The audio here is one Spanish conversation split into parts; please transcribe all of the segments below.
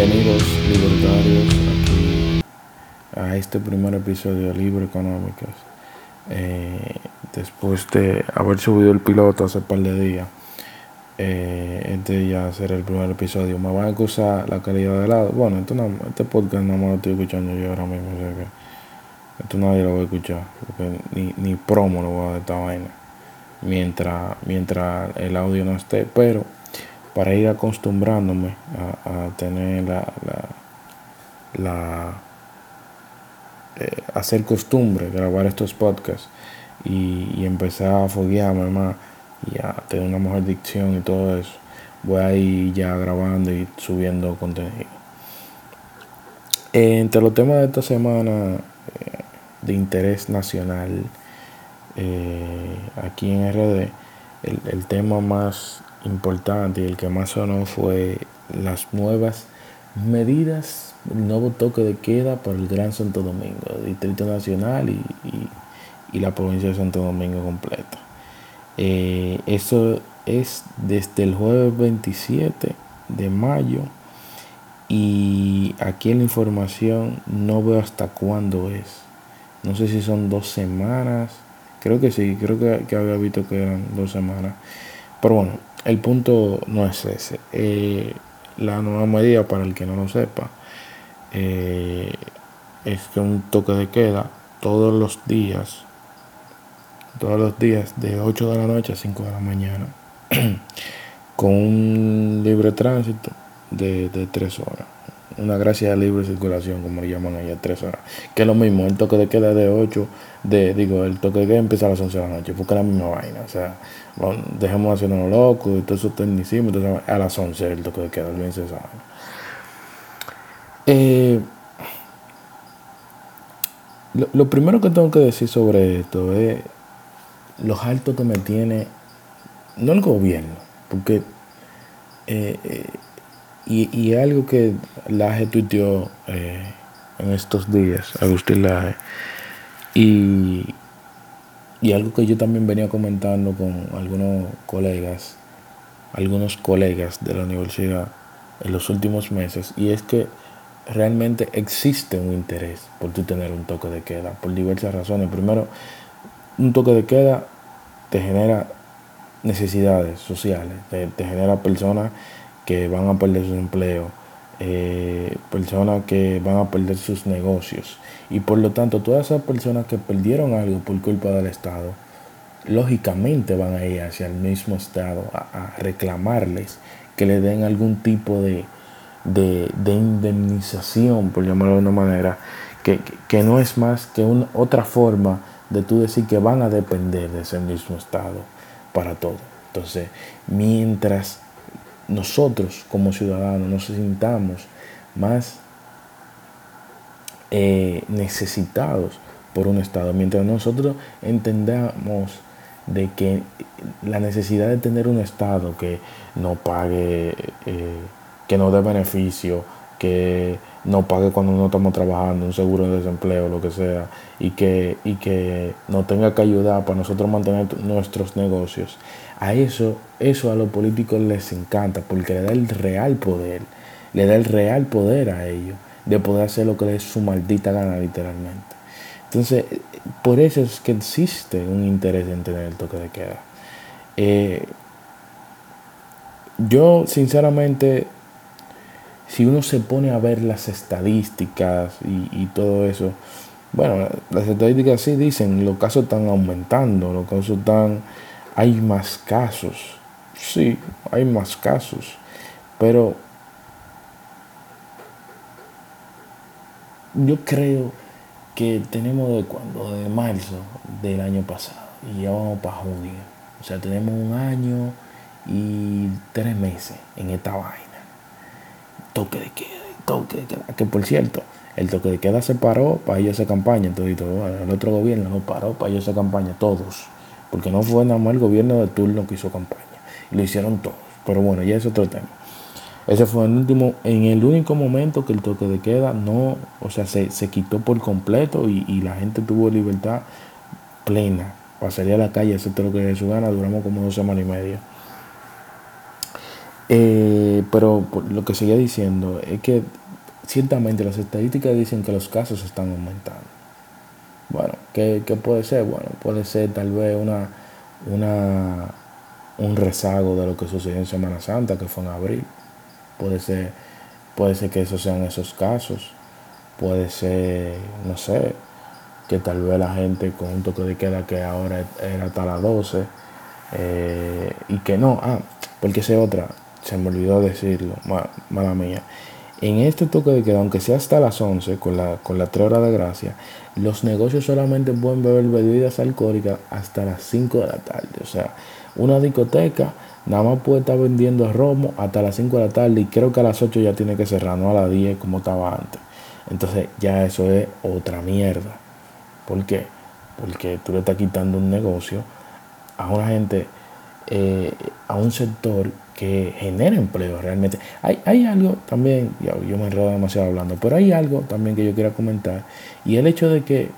Bienvenidos libertarios aquí a este primer episodio de Libre Económicas. Eh, después de haber subido el piloto hace un par de días, eh, este ya será el primer episodio. Me van a acusar la calidad del audio. Bueno, esto no, este podcast no me lo estoy escuchando yo ahora mismo. esto nadie lo va a escuchar. Porque ni, ni promo lo voy a dar esta vaina. Mientras, mientras el audio no esté. Pero para ir acostumbrándome a, tener la, la, eh, hacer costumbre grabar estos podcasts y, empezar a foguearme más y a tener una mejor dicción y todo eso voy a ir ya grabando y subiendo contenido. Entre los temas de esta semana eh, de interés nacional eh, aquí en RD el, el tema más importante y el que más sonó fue las nuevas medidas, el nuevo toque de queda para el Gran Santo Domingo, el Distrito Nacional y, la provincia de Santo Domingo completa. Eh, eso es desde el jueves 27 de mayo y aquí en la información no veo hasta cuándo es. No sé si son dos semanas. Creo que sí, creo que, que había visto que eran dos semanas. Pero bueno, el punto no es ese. Eh, la nueva medida, para el que no lo sepa, eh, es que un toque de queda todos los días, todos los días de 8 de la noche a 5 de la mañana, con un libre tránsito de, de 3 horas una gracia de libre circulación, como le llaman allá, tres horas. Que es lo mismo, el toque de queda de 8, de, digo, el toque de queda empieza a las 11 de la noche, porque es la misma vaina. O sea, dejemos de hacernos locos y todo eso tecnicismo, entonces a las 11 el toque de queda, olvídense esa vaina. Eh, lo, primero que tengo que decir sobre esto es los altos que me tiene, no el gobierno, porque eh, eh, y, algo que Laje tuiteó eh, en estos días, Agustín Laje, y, y algo que yo también venía comentando con algunos colegas, algunos colegas de la universidad en los últimos meses, y es que realmente existe un interés por tú tener un toque de queda, por diversas razones. Primero, un toque de queda te genera necesidades sociales, te, te genera personas que van a perder su empleo, eh, personas que van a perder sus negocios. Y por lo tanto, todas esas personas que perdieron algo por culpa del Estado, lógicamente van a ir hacia el mismo Estado a, reclamarles que le den algún tipo de, de, indemnización, por llamarlo de una manera, que, que, no es más que una, otra forma de tú decir que van a depender de ese mismo Estado para todo. Entonces, mientras nosotros como ciudadanos nos sintamos más eh, necesitados por un Estado. Mientras nosotros entendamos de que la necesidad de tener un Estado que no pague, eh, que no dé beneficio, que no pague cuando no estamos trabajando, un seguro de desempleo, lo que sea, y que, y que no tenga que ayudar para nosotros mantener nuestros negocios. A eso, eso a los políticos les encanta porque le da el real poder, le da el real poder a ellos de poder hacer lo que les su maldita gana literalmente. Entonces, por eso es que existe un interés en tener el toque de queda. Eh, yo, sinceramente, si uno se pone a ver las estadísticas y, todo eso, bueno, las estadísticas sí dicen, los casos están aumentando, los casos están, hay más casos, sí, hay más casos, pero yo creo que tenemos de cuando, de marzo del año pasado, y ya vamos para junio, o sea, tenemos un año y tres meses en esta vaina toque de queda, toque de queda. Que por cierto, el toque de queda se paró para ellos esa campaña, entonces el otro gobierno no paró para ellos esa campaña, todos. Porque no fue nada más el gobierno de turno que hizo campaña. Lo hicieron todos. Pero bueno, ya es otro tema. Ese fue el último, en el único momento que el toque de queda no, o sea, se, quitó por completo y, la gente tuvo libertad plena para salir a la calle, hacer todo lo que de su gana. Duramos como dos semanas y media. Eh, pero lo que seguía diciendo es que ciertamente las estadísticas dicen que los casos están aumentando. Bueno, ¿qué, puede ser? Bueno, puede ser tal vez una, una, un rezago de lo que sucedió en Semana Santa, que fue en abril. Puede ser, puede ser que esos sean esos casos. Puede ser, no sé, que tal vez la gente con un toque de queda que ahora era hasta las 12 eh, y que no, ah, porque esa otra, se me olvidó decirlo, mala mía. En este toque de queda, aunque sea hasta las 11, con la, con la 3 horas de gracia, los negocios solamente pueden beber bebidas alcohólicas hasta las 5 de la tarde. O sea, una discoteca nada más puede estar vendiendo romo hasta las 5 de la tarde y creo que a las 8 ya tiene que cerrar, no a las 10 como estaba antes. Entonces ya eso es otra mierda. ¿Por qué? Porque tú le estás quitando un negocio a una gente, eh, a un sector que genera empleo realmente. Hay, hay algo también, yo, me enredo demasiado hablando, pero hay algo también que yo quiero comentar y el hecho de que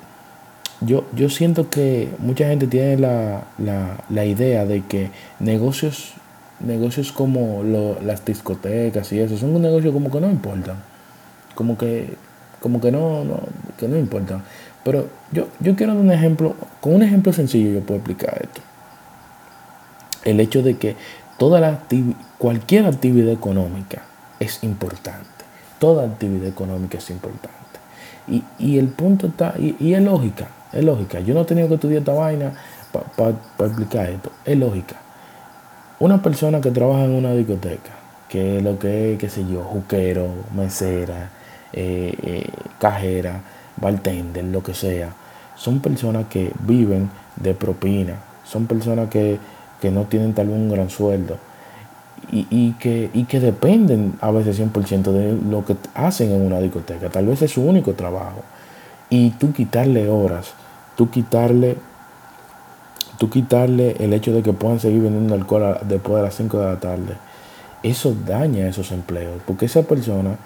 yo, yo siento que mucha gente tiene la, la, idea de que negocios, negocios como las discotecas y eso son un negocio como que no importan, como que, como que no, no, que no importan. Pero yo, yo quiero dar un ejemplo, con un ejemplo sencillo yo puedo explicar esto. El hecho de que toda la cualquier actividad económica es importante. Toda actividad económica es importante. Y, el punto está, y, es lógica, es lógica. Yo no he tenido que estudiar esta vaina para explicar esto. Es lógica. Una persona que trabaja en una discoteca, que es lo que es, qué sé yo, juquero, mesera, eh, eh, cajera, bartender, lo que sea, son personas que viven de propina, son personas que, no tienen tal vez un gran sueldo y, que, y que dependen a veces 100% de lo que hacen en una discoteca, tal vez es su único trabajo. Y tú quitarle horas, tú quitarle, tú quitarle el hecho de que puedan seguir vendiendo alcohol después de las 5 de la tarde, eso daña esos empleos, porque esa persona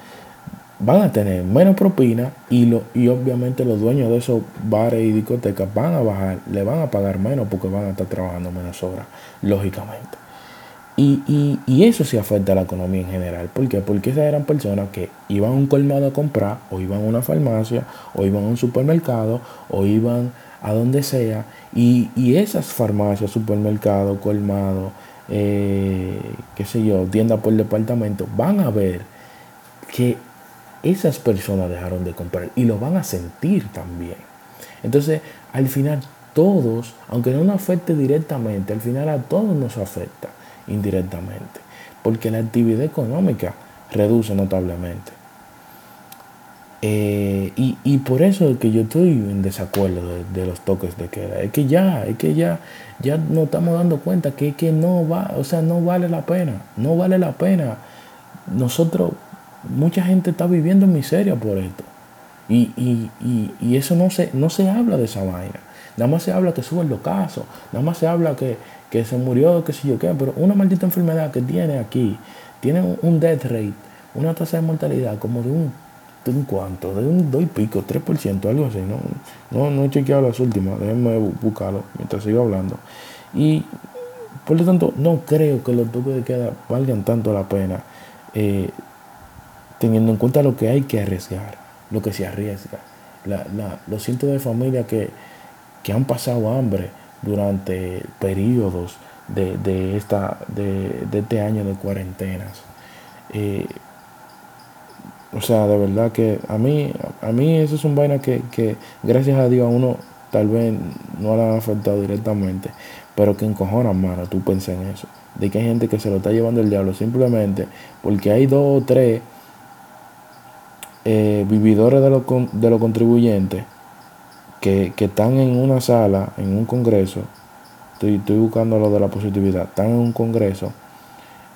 van a tener menos propina y, lo, y obviamente los dueños de esos bares y discotecas van a bajar, le van a pagar menos porque van a estar trabajando menos horas, lógicamente. Y, eso sí afecta a la economía en general. ¿Por qué? Porque esas eran personas que iban a un colmado a comprar, o iban a una farmacia, o iban a un supermercado, o iban a donde sea. Y, esas farmacias, supermercados, colmado, eh, qué sé yo, tienda por departamento, van a ver que esas personas dejaron de comprar y lo van a sentir también. Entonces, al final todos, aunque no nos afecte directamente, al final a todos nos afecta indirectamente, porque la actividad económica reduce notablemente. Eh, y, por eso es que yo estoy en desacuerdo de, los toques de queda. Es que ya, es que ya, ya nos estamos dando cuenta que, que no va, o sea, no vale la pena, no vale la pena. Nosotros mucha gente está viviendo en miseria por esto. Y, eso no se, no se habla de esa vaina. Nada más se habla que suben los casos. Nada más se habla que, se murió, que sé yo qué. Pero una maldita enfermedad que tiene aquí, tiene un death rate, una tasa de mortalidad como de un, de un cuanto, de un 2 y pico, 3%, algo así. No, no, no he chequeado las últimas, déjenme buscarlo mientras sigo hablando. Y por lo tanto, no creo que los toques de queda valgan tanto la pena. Eh, teniendo en cuenta lo que hay que arriesgar, lo que se arriesga. los cientos de familias que, han pasado hambre durante periodos de, esta, de, este año de cuarentenas. Eh, o sea, de verdad que a mí, a mí eso es un vaina que, que gracias a Dios a uno tal vez no le ha afectado directamente, pero que encojona, mano, tú piensas en eso. De que hay gente que se lo está llevando el diablo simplemente porque hay dos o tres eh, vividores de los de lo contribuyentes que, están en una sala, en un congreso, estoy, buscando lo de la positividad, están en un congreso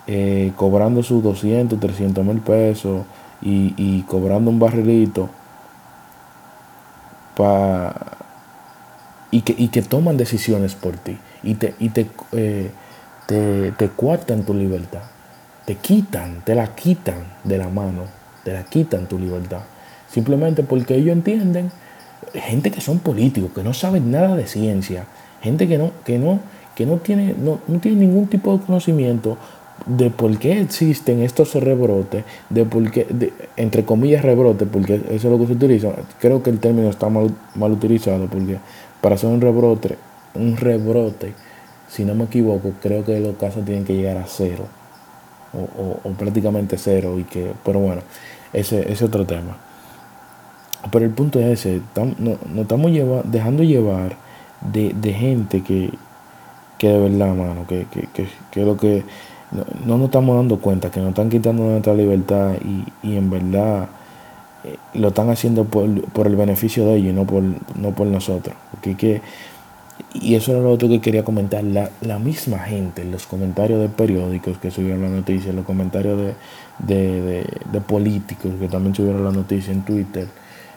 eh, cobrando sus 200, 300 mil pesos y, cobrando un barrilito pa, y, que, y que toman decisiones por ti y te, y te, eh, te, te cuartan tu libertad, te quitan, te la quitan de la mano te la quitan tu libertad. Simplemente porque ellos entienden, gente que son políticos, que no saben nada de ciencia, gente que no, que no, que no tiene, no, tiene ningún tipo de conocimiento, de por qué existen estos rebrotes, de por qué, entre comillas rebrotes, porque eso es lo que se utiliza. Creo que el término está mal, mal utilizado, porque para hacer un rebrote, un rebrote, si no me equivoco, creo que los casos tienen que llegar a cero, o, prácticamente cero, y que, pero bueno, ese es otro tema. Pero el punto es ese, nos estamos dejando llevar de, gente que, que de verdad, mano, que, que, que, que lo que no, nos estamos dando cuenta, que nos están quitando nuestra libertad y, en verdad eh, lo están haciendo por, el beneficio de ellos y no por, no por nosotros. que, y eso era lo otro que quería comentar. La, la misma gente, los comentarios de periódicos que subieron la noticia, los comentarios de, de, políticos que también subieron la noticia en Twitter,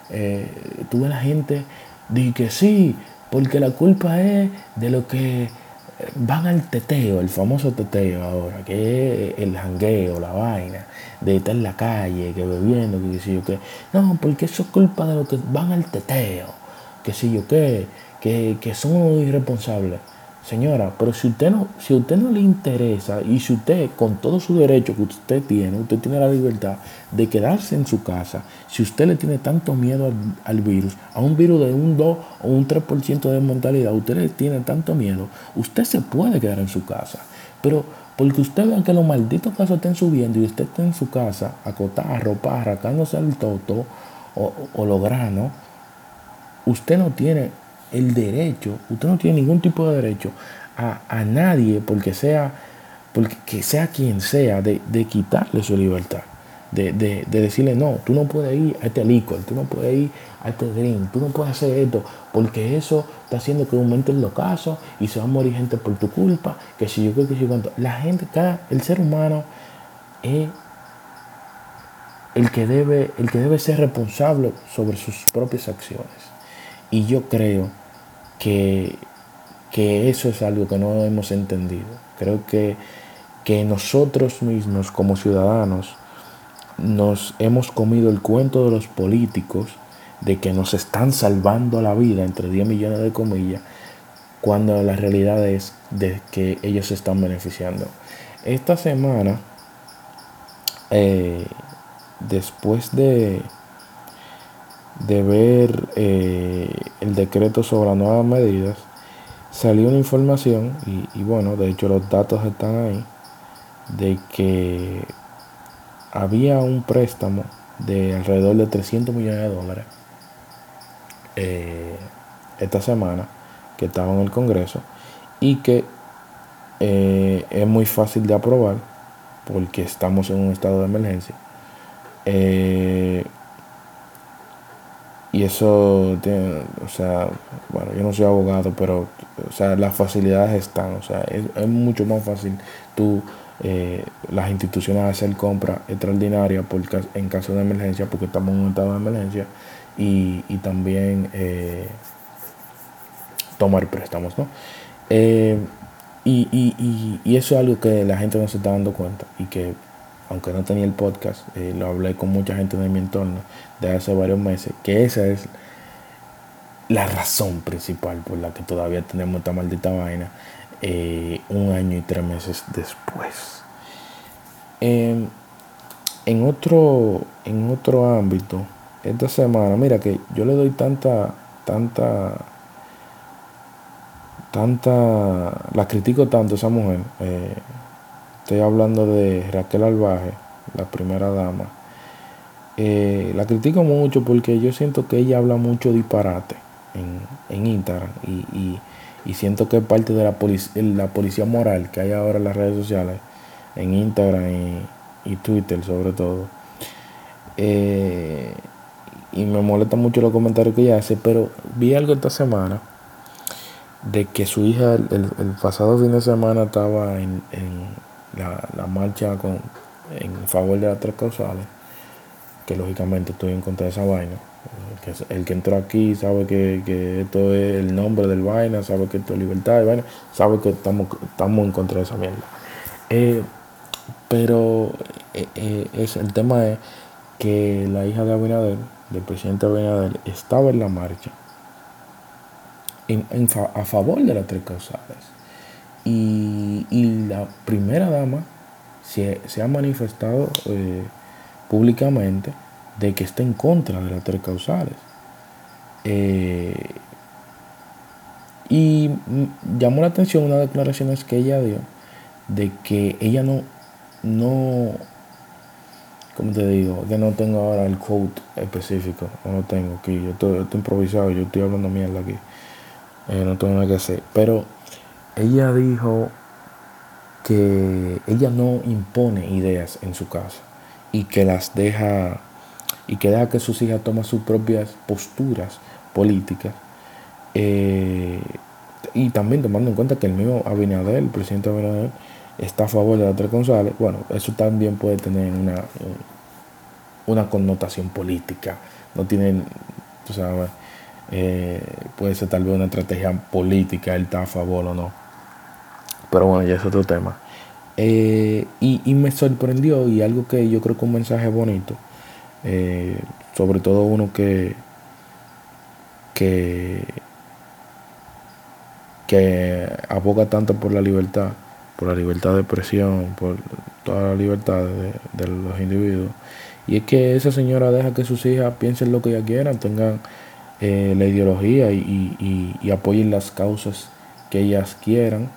eh, tuve la gente dije que sí, porque la culpa es de lo que van al teteo, el famoso teteo ahora, que es el jangueo, la vaina, de estar en la calle, que bebiendo, que sé yo qué. No, porque eso es culpa de los que van al teteo, que sé yo qué, que, son irresponsables. Señora, pero si usted no, si a usted no le interesa y si usted con todo su derecho que usted tiene, usted tiene la libertad de quedarse en su casa, si usted le tiene tanto miedo al, virus, a un virus de un 2 o un 3% de mortalidad, usted le tiene tanto miedo, usted se puede quedar en su casa. Pero porque usted vea que los malditos casos estén subiendo y usted está en su casa, acotada, arropada, arrancándose el toto o, o los granos, usted no tiene el derecho, usted no tiene ningún tipo de derecho a, nadie, porque sea, porque sea quien sea, de, quitarle su libertad. De, decirle, no, tú no puedes ir a este licor, tú no puedes ir a este drink, tú no puedes hacer esto, porque eso está haciendo que aumenten los casos y se va a morir gente por tu culpa, que si yo creo que si cuánto. La gente, cada, el ser humano es el que debe, el que debe ser responsable sobre sus propias acciones. Y yo creo que, eso es algo que no hemos entendido. Creo que, que nosotros mismos como ciudadanos nos hemos comido el cuento de los políticos de que nos están salvando la vida, entre 10 millones de comillas, cuando la realidad es de que ellos se están beneficiando. Esta semana, eh, después de, de ver eh, el decreto sobre las nuevas medidas, salió una información, y, bueno, de hecho los datos están ahí, de que había un préstamo de alrededor de 300 millones de dólares eh, esta semana que estaba en el Congreso y que eh, es muy fácil de aprobar porque estamos en un estado de emergencia. Y eso tiene, o sea, bueno, yo no soy abogado, pero, o sea, las facilidades están, o sea, es, mucho más fácil tú, eh, las instituciones hacer compras extraordinarias por, en caso de emergencia, porque estamos en un estado de emergencia, y, y también eh, tomar préstamos, ¿no? Eh, y, y, y, eso es algo que la gente no se está dando cuenta y que aunque no tenía el podcast, eh, lo hablé con mucha gente de mi entorno de hace varios meses, que esa es la razón principal por la que todavía tenemos esta maldita vaina eh, un año y tres meses después. Em, en, otro, en otro ámbito, esta semana, mira que yo le doy tanta, tanta, tanta, la critico tanto esa mujer. Eh, Estoy hablando de Raquel Albaje, la primera dama. Eh, la critico mucho porque yo siento que ella habla mucho disparate en, Instagram y, siento que es parte de la, la policía moral que hay ahora en las redes sociales, en Instagram y, Twitter sobre todo. Eh, y me molesta mucho los comentarios que ella hace, pero vi algo esta semana de que su hija el, pasado fin de semana estaba en la, marcha con, en favor de las tres causales, que lógicamente estoy en contra de esa vaina. El que, entró aquí sabe que, esto es el nombre del vaina, sabe que esto es libertad y vaina, sabe que estamos, estamos en contra de esa mierda. Eh, pero eh, eh, es, el tema es que la hija de Abinader, del presidente Abinader, estaba en la marcha a favor de las tres causales. Y, la primera dama se, se ha manifestado eh, públicamente de que está en contra de las tres causales. Eh, y llamó la atención una declaraciones que ella dio de que ella no, no, como te digo, que no tengo ahora el quote específico, no lo tengo aquí, yo estoy, estoy improvisado, yo estoy hablando mierda aquí, eh, no tengo nada que hacer, pero ella dijo que ella no impone ideas en su casa y que las deja y que deja que sus hijas tomen sus propias posturas políticas eh, y también tomando en cuenta que el mismo Abinader, el presidente Abinader, está a favor de la tres González, bueno, eso también puede tener una, una connotación política. No tienen, tú sabes, eh, puede ser tal vez una estrategia política, él está a favor o no. Pero bueno, ya es otro tema. Eh, y, me sorprendió y algo que yo creo que un mensaje bonito, eh, sobre todo uno que, que, aboga tanto por la libertad, por la libertad de expresión, por toda la libertad de, los individuos. Y es que esa señora deja que sus hijas piensen lo que ellas quieran, tengan eh, la ideología y, apoyen las causas que ellas quieran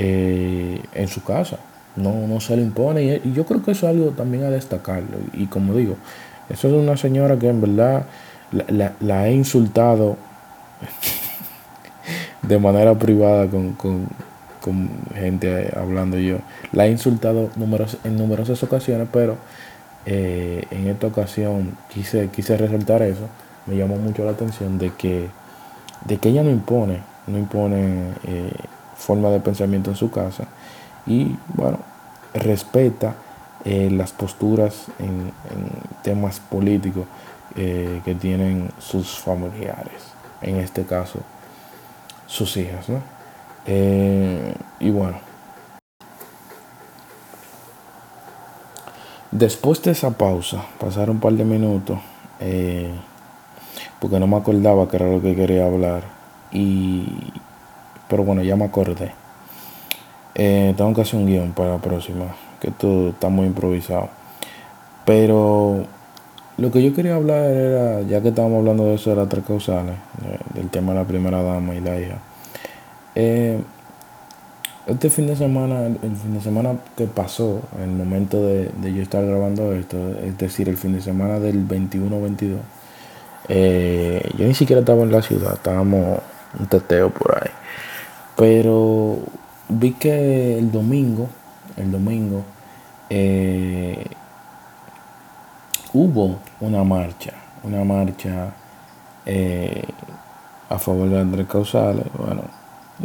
eh, en su casa. No, no se le impone. Y, yo creo que eso es algo también a destacarlo. Y como digo, eso es una señora que en verdad la, la, he insultado de manera privada con, con gente hablando yo. La he insultado en numerosas ocasiones, pero eh, en esta ocasión quise, quise resaltar eso. Me llamó mucho la atención de que, de que ella no impone, no impone eh, forma de pensamiento en su casa y bueno, respeta eh, las posturas en, temas políticos que tienen sus familiares, en este caso sus hijas, ¿no? Eh, y bueno. Después de esa pausa, pasaron un par de minutos, eh, porque no me acordaba que era lo que quería hablar. Y, pero bueno, ya me acordé. Eh, tengo que hacer un guion para la próxima, que todo está muy improvisado. Pero lo que yo quería hablar era, ya que estábamos hablando de eso de las tres causales, del tema de la primera dama y la hija. Eh, este fin de semana, el fin de semana que pasó, el momento de, yo estar grabando esto, es decir, el fin de semana del 21-22, eh, yo ni siquiera estaba en la ciudad, estábamos un teteo por ahí. Pero vi que el domingo, el domingo, eh, hubo una marcha, una marcha a favor de Andrés Causales, bueno,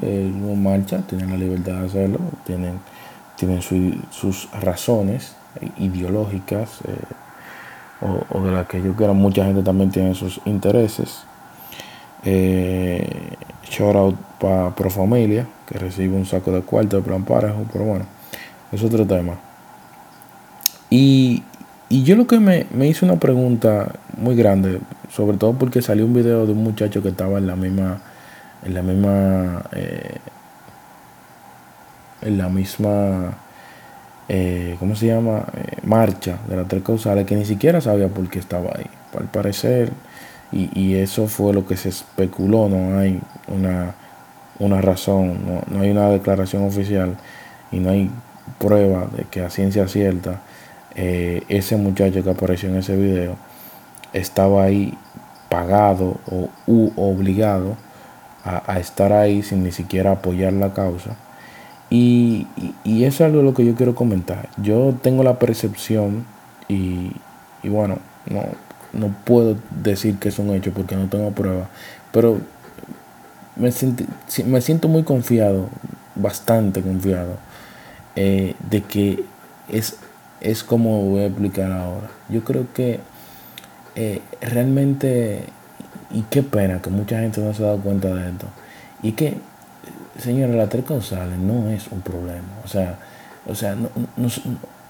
eh, no marcha, tienen la libertad de hacerlo, tienen, tienen sus razones ideológicas eh, o, de las que yo creo mucha gente también tiene sus intereses. Eh, shout out para Pro Familia, que recibe un saco de cuarto de plan parejo, pero bueno, es otro tema. Y, y yo lo que me, me hice una pregunta muy grande, sobre todo porque salió un video de un muchacho que estaba en la misma en la misma eh, en la misma eh, ¿cómo se llama? Eh, marcha de las tres causales que ni siquiera sabía por qué estaba ahí. Al parecer, y, eso fue lo que se especuló, no hay una, una razón, no, hay una declaración oficial y no hay prueba de que a ciencia cierta ese muchacho que apareció en ese video estaba ahí pagado o u obligado a, estar ahí sin ni siquiera apoyar la causa. Y, y, eso es algo de lo que yo quiero comentar. Yo tengo la percepción y, y bueno, no, no puedo decir que es un hecho porque no tengo prueba, pero me, me siento muy confiado, bastante confiado, eh, de que es, es como voy a explicar ahora. Yo creo que eh, realmente y qué pena que mucha gente no se ha dado cuenta de esto. Y que, señora, la tres causales no es un problema. O sea, o sea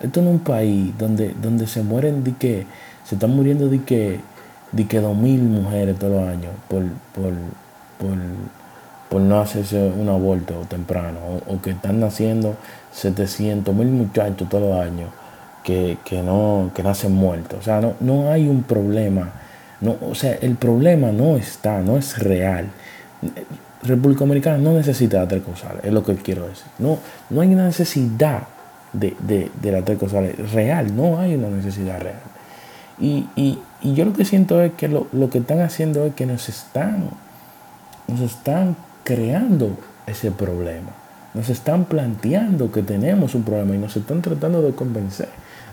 esto no es un país donde, donde se mueren de que, se están muriendo de que, de que dos mil mujeres todos los años por, por, por no hacerse un aborto temprano, o, que están naciendo 700 mil muchachos todos los años que, no, que nacen muertos. O sea, no, no hay un problema. No, o sea, el problema no está, no es real. República Dominicana no necesita tres causales, es lo que quiero decir. No, no hay una necesidad de, de, la tres causales real, no hay una necesidad real. Y, y, y yo lo que siento es que lo, lo, que están haciendo es que nos están, nos están creando ese problema. Nos están planteando que tenemos un problema y nos están tratando de convencer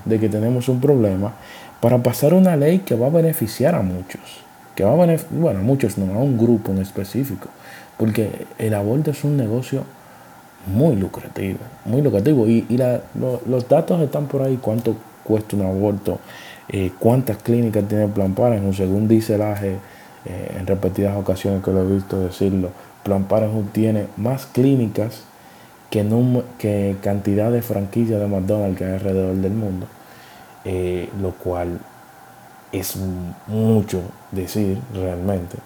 de que tenemos un problema para pasar una ley que va a beneficiar a muchos. Que va a bueno, a muchos no, a un grupo en específico. Porque el aborto es un negocio muy lucrativo, muy lucrativo. Y, los datos están por ahí, cuánto cuesta un aborto, eh, cuántas clínicas tiene Plan Parenthood, según dice el AGE eh, en repetidas ocasiones que lo he visto decirlo, Plan Parenthood tiene más clínicas que, que cantidad de franquicias de McDonald's que hay alrededor del mundo, eh, lo cual es mucho decir realmente.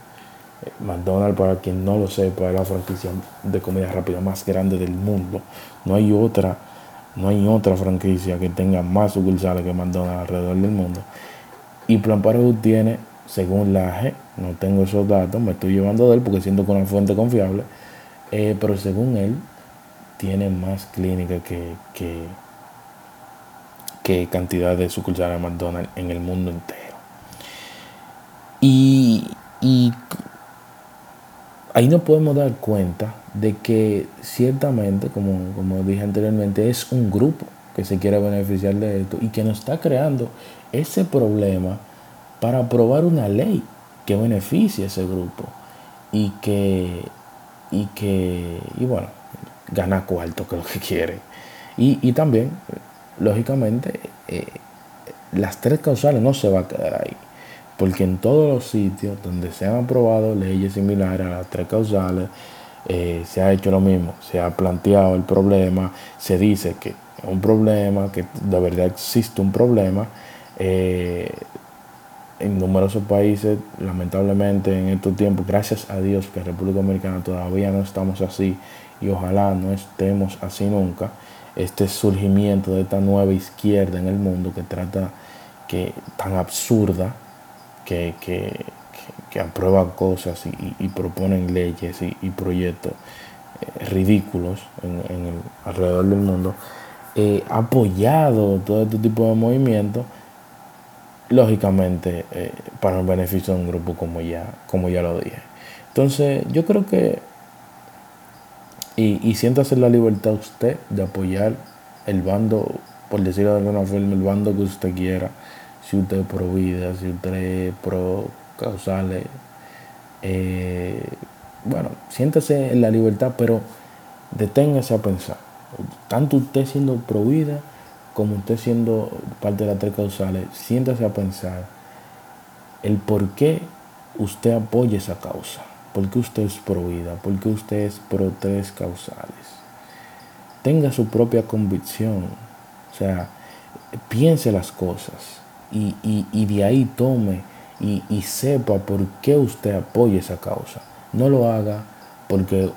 McDonald's, para quien no lo sepa, es la franquicia de comida rápida más grande del mundo. No hay otra, no hay otra franquicia que tenga más sucursales que McDonald's alrededor del mundo. Y Plan Parenthood tiene, según la AGE, no tengo esos datos, me estoy llevando de él porque siento que una fuente confiable, eh, pero según él, tiene más clínicas que, que, cantidad de sucursales de McDonald's en el mundo entero. Y ahí nos podemos dar cuenta de que ciertamente, como, como dije anteriormente, es un grupo que se quiere beneficiar de esto y que nos está creando ese problema para aprobar una ley que beneficie a ese grupo y que, y que, y bueno, gana cuarto, que lo que quiere. Y, también, lógicamente, eh, las tres causales no se va a quedar ahí. Porque en todos los sitios donde se han aprobado leyes similares a las tres causales, eh, se ha hecho lo mismo. Se ha planteado el problema, se dice que es un problema, que de verdad existe un problema. Eh, en numerosos países, lamentablemente en estos tiempos, gracias a Dios que en República Dominicana todavía no estamos así y ojalá no estemos así nunca, este surgimiento de esta nueva izquierda en el mundo que trata que tan absurda que, que, que, aprueba cosas y, proponen leyes y, proyectos eh, ridículos en, el, alrededor del mundo, eh, apoyado todo este tipo de movimientos, lógicamente eh, para el beneficio de un grupo como ya, como ya lo dije. Entonces, yo creo que y, y siéntase la libertad usted de apoyar el bando, por decirlo de alguna forma, el bando que usted quiera. Si usted es pro vida, si usted es pro causales. Eh, bueno, siéntase en la libertad, pero deténgase a pensar. Tanto usted siendo pro vida como usted siendo parte de las tres causales, siéntase a pensar el por qué usted apoya esa causa. ¿Por qué usted es pro vida? ¿Por qué usted es pro tres causales? Tenga su propia convicción. O sea, piense las cosas y, de ahí tome y, y, sepa por qué usted apoya esa causa. No lo haga porque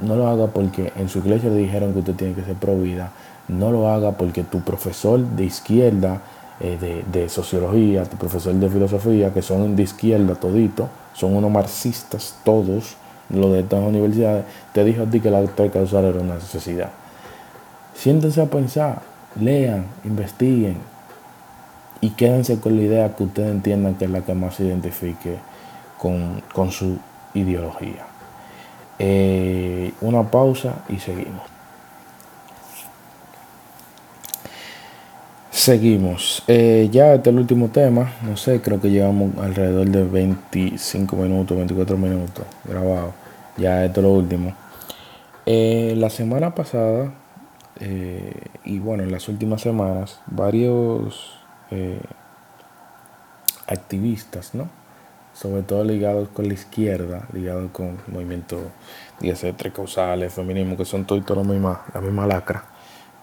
no lo haga porque en su iglesia le dijeron que usted tiene que ser pro vida. No lo haga porque tu profesor de izquierda eh, de, sociología, tu profesor de filosofía, que son de izquierda todito, son unos marxistas todos, los de estas universidades, te dijo a ti que la causal era una necesidad. Siéntense a pensar, lean, investiguen y quédense con la idea que ustedes entiendan que es la que más se identifique con, su ideología. Eh, una pausa y seguimos. Seguimos. Eh, ya este es el último tema. No sé, creo que llevamos alrededor de 25 minutos, 24 minutos grabados. Ya esto es lo último. Eh, la semana pasada, y bueno, en las últimas semanas, varios activistas, ¿no? Sobre todo ligados con la izquierda, ligados con el movimiento, dígase, tres causales, feminismo, que son todos la misma, la misma lacra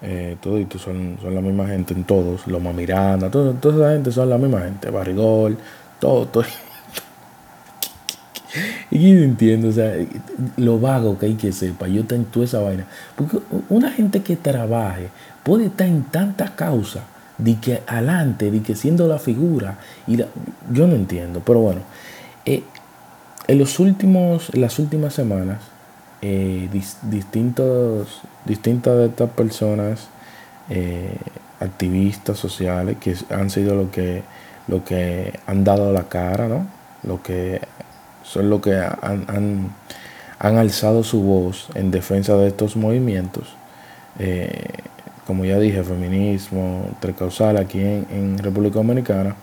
eh, toditos son, son la misma gente en todos, Loma Miranda, todo, toda esa gente son la misma gente, Barrigol, todo, todo. y yo entiendo, o sea, lo vago que hay que ser para yo tener toda esa vaina. Porque una gente que trabaje puede estar en tantas causas, de que adelante, de que siendo la figura, y yo no entiendo, pero bueno, eh, en los últimos, las últimas semanas, eh, distintos, distintas de estas personas, eh, activistas sociales, que han sido lo que, lo que han dado la cara, ¿no? Lo que son lo que han, han, alzado su voz en defensa de estos movimientos. Como ya dije, feminismo, causal aquí en, República Dominicana,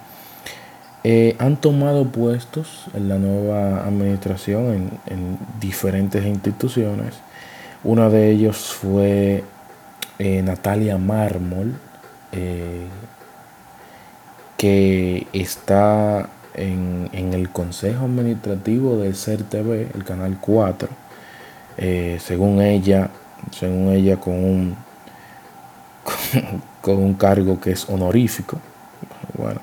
eh, han tomado puestos en la nueva administración en, diferentes instituciones. Una de ellos fue eh, Natalia Mármol, que está en, el Consejo Administrativo del CERTV, el Canal 4, eh, según ella, según ella con un, con, un cargo que es honorífico. Bueno,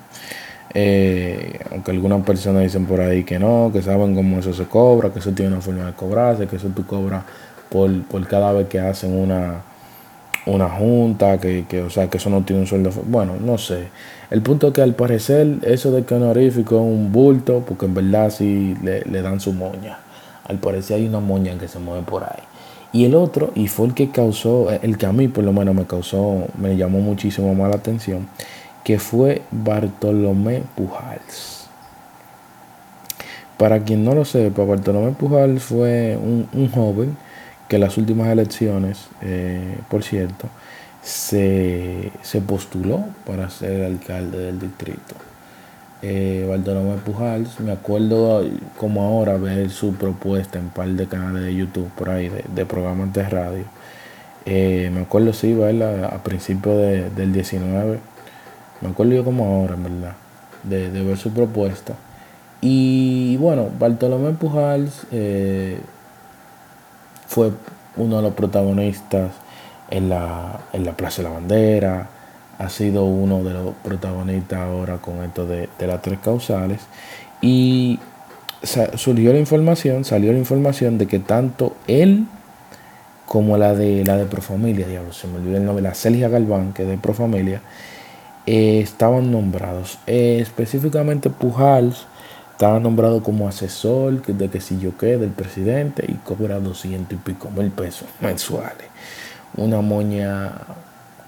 eh, aunque algunas personas dicen por ahí que no, que saben cómo eso se cobra, que eso tiene una forma de cobrarse, que eso tú cobras por, por cada vez que hacen una, una junta, que, que, o sea, que eso no tiene un sueldo. Bueno, no sé. El punto es que al parecer eso de que honorífico es un bulto, porque en verdad sí le, dan su moña. Al parecer hay una moña que se mueve por ahí. Y el otro, y fue el que causó, el que a mí por lo menos me causó, me llamó muchísimo más la atención, que fue Bartolomé Pujals. Para quien no lo sepa, Bartolomé Pujals fue un, un joven que las últimas elecciones, eh, por cierto, se, postuló para ser alcalde del distrito. Eh, Bartolomé Pujals, me acuerdo como ahora ver su propuesta en par de canales de YouTube por ahí, de, programas de radio. Eh, me acuerdo, sí, verla a principios del 19. Me acuerdo yo como ahora, en verdad, de, ver su propuesta. Y bueno, Bartolomé Pujals eh, fue uno de los protagonistas en la, en la Plaza de la Bandera, ha sido uno de los protagonistas ahora con esto de, las tres causales. Y surgió la información, salió la información de que tanto él como la de la de Profamilia, diablo, se me olvidó el nombre, la Celia Galván, que es de Profamilia, eh, estaban nombrados. Eh, específicamente Pujals estaba nombrado como asesor de que si yo qué del presidente y cobra 200 y pico mil pesos mensuales. Una moña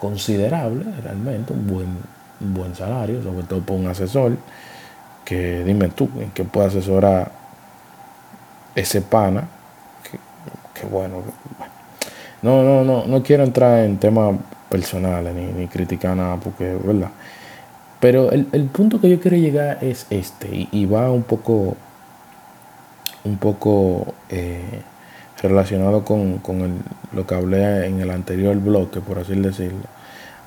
considerable, realmente, un buen, buen salario, sobre todo por un asesor. Que dime tú, en qué puede asesorar ese pana. Que, bueno, no, no, no, no quiero entrar en temas personales ni, criticar nada, porque, ¿verdad? Pero el, punto que yo quiero llegar es este, y, va un poco, un poco eh, relacionado con, lo que hablé en el anterior bloque, por así decirlo,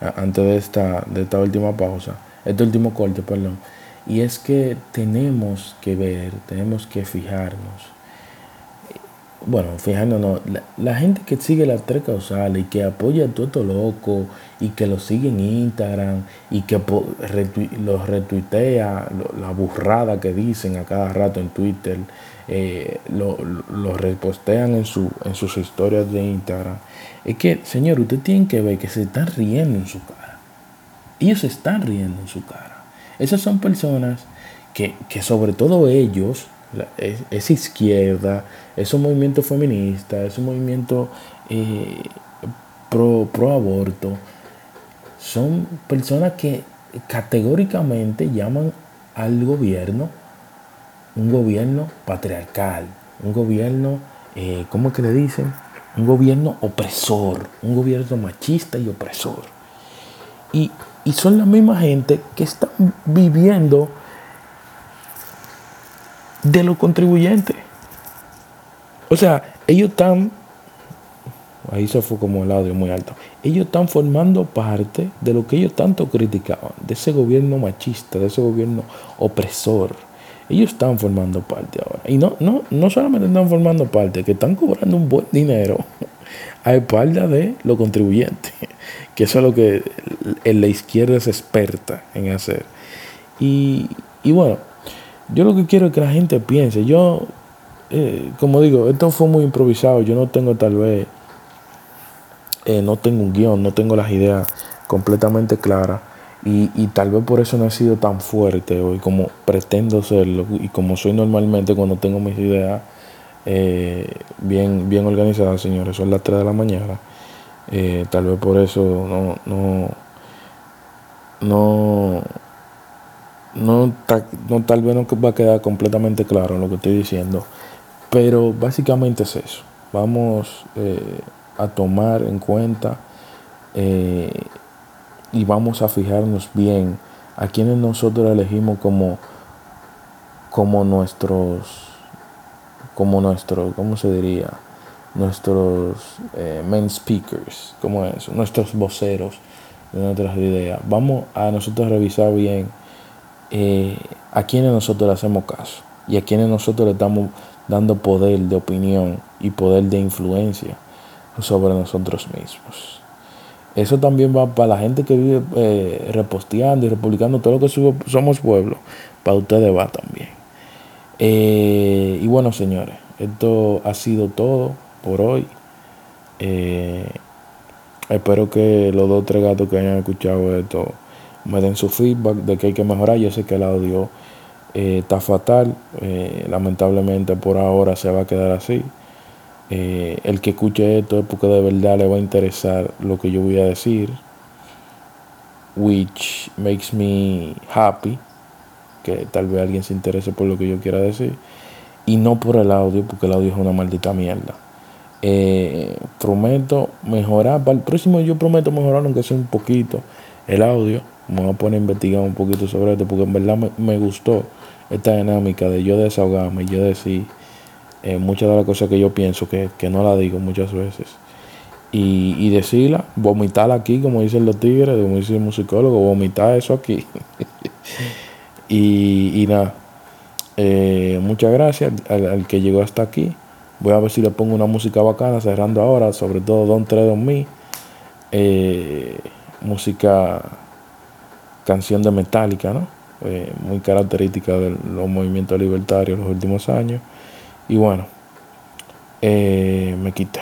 antes de esta, de esta última pausa, este último corte, perdón. Y es que tenemos que ver, tenemos que fijarnos bueno, fijándonos, la, gente que sigue las tres causales y que apoya a todo esto loco y que lo sigue en Instagram y que los retuitea, la burrada que dicen a cada rato en Twitter, eh, lo, lo, repostean en, su, en sus historias de Instagram. Es que, señor, usted tiene que ver que se están riendo en su cara. Ellos se están riendo en su cara. Esas son personas que, que sobre todo ellos, es, izquierda, es un movimiento feminista, es un movimiento eh, pro, pro aborto. Son personas que categóricamente llaman al gobierno un gobierno patriarcal, un gobierno, eh, ¿cómo es que le dicen? Un gobierno opresor, un gobierno machista y opresor. Y, y son la misma gente que están viviendo de los contribuyentes. O sea, ellos están, ahí se fue como el audio muy alto, ellos están formando parte de lo que ellos tanto criticaban, de ese gobierno machista, de ese gobierno opresor. Ellos están formando parte ahora. Y no, no, no solamente están formando parte, que están cobrando un buen dinero a espalda de los contribuyentes, que eso es lo que la izquierda es experta en hacer. Y, y bueno, yo lo que quiero es que la gente piense. Yo eh, como digo, esto fue muy improvisado. Yo no tengo tal vez, eh, no tengo un guion, no tengo las ideas completamente claras. Y, tal vez por eso no he sido tan fuerte hoy como pretendo serlo y como soy normalmente cuando tengo mis ideas eh, bien, bien organizadas, señores. Son las 3 de la mañana. Eh, tal vez por eso no, no, no, no, tal vez no va a quedar completamente claro lo que estoy diciendo. Pero básicamente es eso. Vamos eh, a tomar en cuenta y vamos a fijarnos bien a quienes nosotros elegimos como, como nuestros, como nuestro, ¿cómo se diría? Nuestros eh, speakers, como eso, nuestros voceros de nuestras ideas. Vamos a nosotros revisar bien a quienes nosotros le hacemos caso y a quienes nosotros le estamos dando poder de opinión y poder de influencia sobre nosotros mismos. Eso también va para la gente que vive eh, reposteando y republicando todo lo que somos pueblo. Para ustedes va también. Eh, y bueno, señores, esto ha sido todo por hoy. Eh, espero que los dos o tres gatos que hayan escuchado esto me den su feedback de que hay que mejorar. Yo sé que el audio eh, está fatal. Lamentablemente por ahora se va a quedar así. Eh, el que escuche esto es porque de verdad le va a interesar lo que yo voy a decir. Which makes me happy. Que tal vez alguien se interese por lo que yo quiera decir. Y no por el audio, porque el audio es una maldita mierda. prometo mejorar. Para el próximo yo prometo mejorar aunque sea un poquito el audio. Me voy a poner a investigar un poquito sobre esto porque en verdad me gustó esta dinámica de yo desahogarme, yo decir eh, muchas de las cosas que yo pienso que, no la digo muchas veces. Y, y, decirla, vomitarla aquí, como dicen los tigres, como dice el musicólogo, vomitar eso aquí. y, y, nada, eh, muchas gracias al, que llegó hasta aquí. Voy a ver si le pongo una música bacana, cerrando ahora, sobre todo Don 3 Don Me. Eh, música, canción de Metallica, ¿no? Muy característica de los movimientos libertarios en los últimos años. Y bueno, eh, me quité.